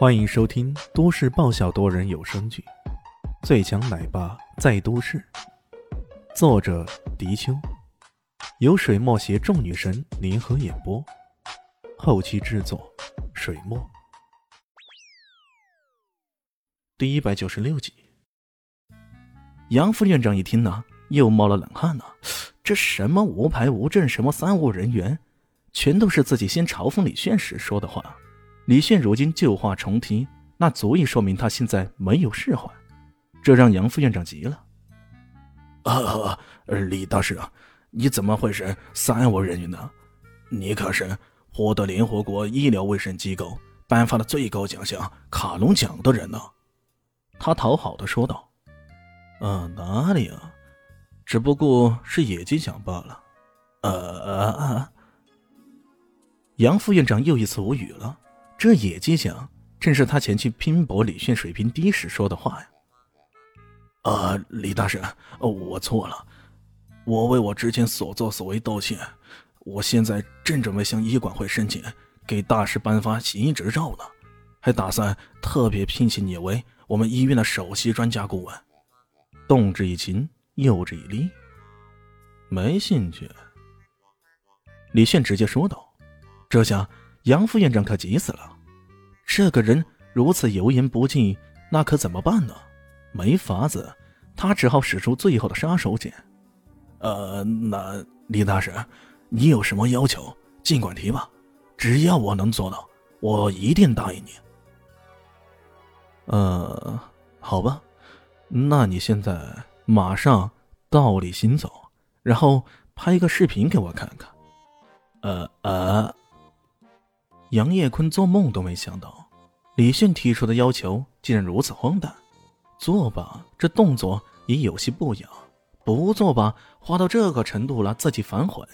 欢迎收听都市爆笑多人有声剧《最强奶爸在都市》，作者：迪秋，由水墨携众女神联合演播，后期制作：水墨。第一百九十六集，杨副院长一听呢，又冒了冷汗呢。这什么无牌无证，什么三无人员，全都是自己先嘲讽李炫时说的话。李炫如今旧话重提，那足以说明他现在没有释怀，这让杨副院长急了。啊，李大师啊，你怎么会是三无人员呢？你可是获得联合国医疗卫生机构颁发的最高奖项卡隆奖的人呢！他讨好的说道：“啊，哪里啊，只不过是野鸡奖罢了。”呃，杨副院长又一次无语了。这野鸡奖正是他前去拼搏李炫水平低时说的话呀！啊，李大师，我错了，我为我之前所作所为道歉。我现在正准备向医管会申请给大师颁发行医执照呢，还打算特别聘请你为我们医院的首席专家顾问。动之以情，诱之以利，没兴趣。李炫直接说道。这下杨副院长可急死了。这个人如此油盐不进，那可怎么办呢？没法子，他只好使出最后的杀手锏。呃，那李大师，你有什么要求，尽管提吧，只要我能做到，我一定答应你。呃，好吧，那你现在马上倒立行走，然后拍一个视频给我看看。呃呃。杨业坤做梦都没想到，李迅提出的要求竟然如此荒诞。做吧，这动作也有些不雅；不做吧，花到这个程度了，自己反悔，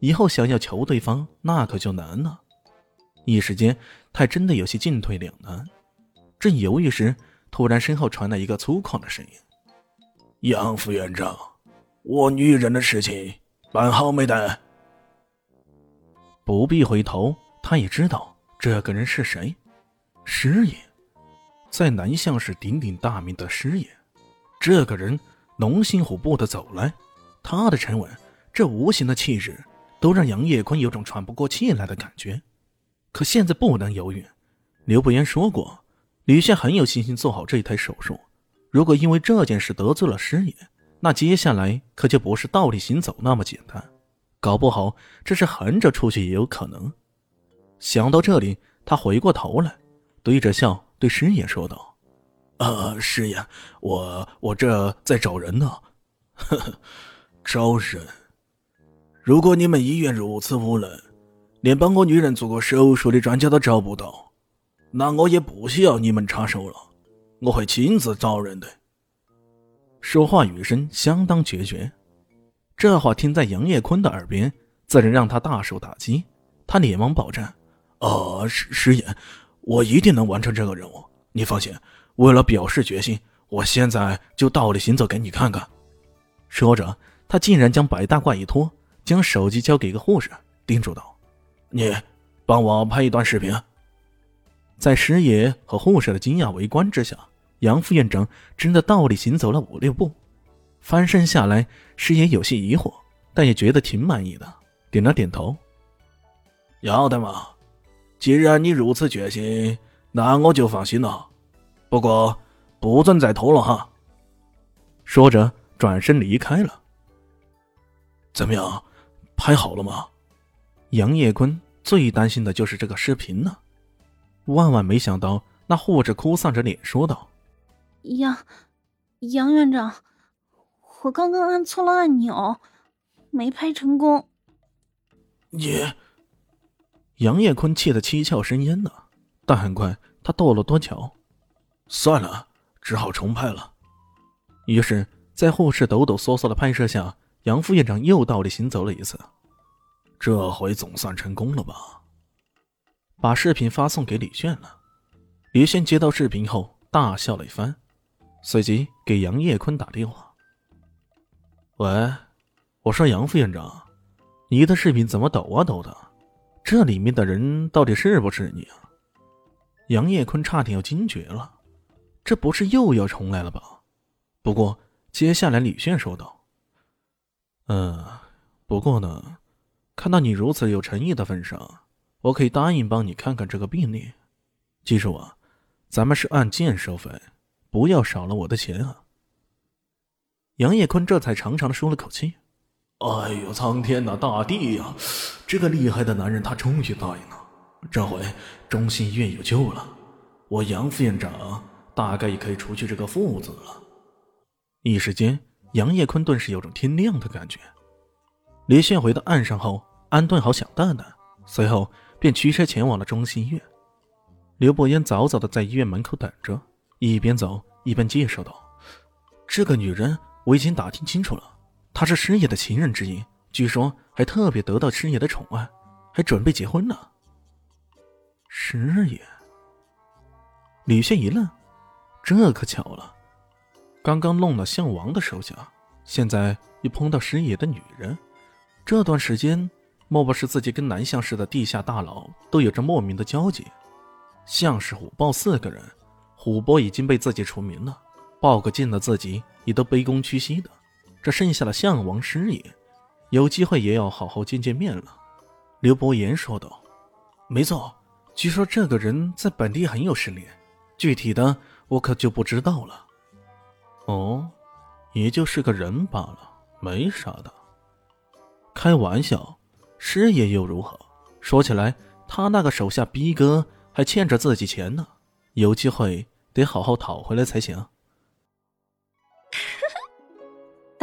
以后想要求对方，那可就难了。一时间，他真的有些进退两难。正犹豫时，突然身后传来一个粗犷的声音：“杨副院长，我女人的事情办好没得？”不必回头。他也知道这个人是谁，师爷，在南巷是鼎鼎大名的师爷。这个人龙行虎步的走来，他的沉稳，这无形的气质，都让杨业坤有种喘不过气来的感觉。可现在不能犹豫。刘不言说过，李现很有信心做好这一台手术。如果因为这件事得罪了师爷，那接下来可就不是倒立行走那么简单，搞不好这是横着出去也有可能。想到这里，他回过头来，对着笑对师爷说道：“呃，师爷，我我这在找人呢。呵呵，招人？如果你们医院如此无能，连帮我女人做过手术的专家都找不到，那我也不需要你们插手了，我会亲自找人的。”说话语声相当决绝，这话听在杨业坤的耳边，自然让他大受打击。他连忙保证。哦，师师爷，我一定能完成这个任务。你放心，为了表示决心，我现在就倒立行走给你看看。说着，他竟然将白大褂一脱，将手机交给一个护士，叮嘱道：“你帮我拍一段视频。”在师爷和护士的惊讶围观之下，杨副院长真的倒立行走了五六步，翻身下来。师爷有些疑惑，但也觉得挺满意的，点了点头：“要得嘛。”既然你如此决心，那我就放心了。不过不准再偷了哈。说着，转身离开了。怎么样，拍好了吗？杨业坤最担心的就是这个视频呢。万万没想到，那护士哭丧着脸说道：“杨杨院长，我刚刚按错了按钮，没拍成功。”你。杨业坤气得七窍生烟呢，但很快他动了多巧，算了，只好重拍了。于是，在护士抖抖嗦嗦的拍摄下，杨副院长又倒立行走了一次。这回总算成功了吧？把视频发送给李炫了。李炫接到视频后大笑了一番，随即给杨业坤打电话：“喂，我说杨副院长，你的视频怎么抖啊抖的？”这里面的人到底是不是你啊？杨业坤差点要惊觉了，这不是又要重来了吧？不过接下来李炫说道：“嗯，不过呢，看到你如此有诚意的份上，我可以答应帮你看看这个病例。记住啊，咱们是按件收费，不要少了我的钱啊。”杨业坤这才长长的舒了口气：“哎呦，苍天呐，大地呀！这个厉害的男人，他终于答应了。”这回中心医院有救了，我杨副院长大概也可以除去这个负字了。一时间，杨业坤顿时有种天亮的感觉。李炫回到岸上后，安顿好小蛋蛋，随后便驱车前往了中心医院。刘伯言早早的在医院门口等着，一边走一边介绍道：“这个女人我已经打听清楚了，她是师爷的情人之一，据说还特别得到师爷的宠爱，还准备结婚呢。”师爷，李炫一愣，这可巧了，刚刚弄了项王的手下，现在又碰到师爷的女人，这段时间莫不是自己跟南向市的地下大佬都有着莫名的交集？向氏、虎豹四个人，虎豹已经被自己除名了，豹哥见了自己也都卑躬屈膝的，这剩下了项王师爷，有机会也要好好见见面了。刘伯言说道：“没错。”据说这个人在本地很有势力，具体的我可就不知道了。哦，也就是个人罢了，没啥的。开玩笑，师爷又如何？说起来，他那个手下逼哥还欠着自己钱呢，有机会得好好讨回来才行。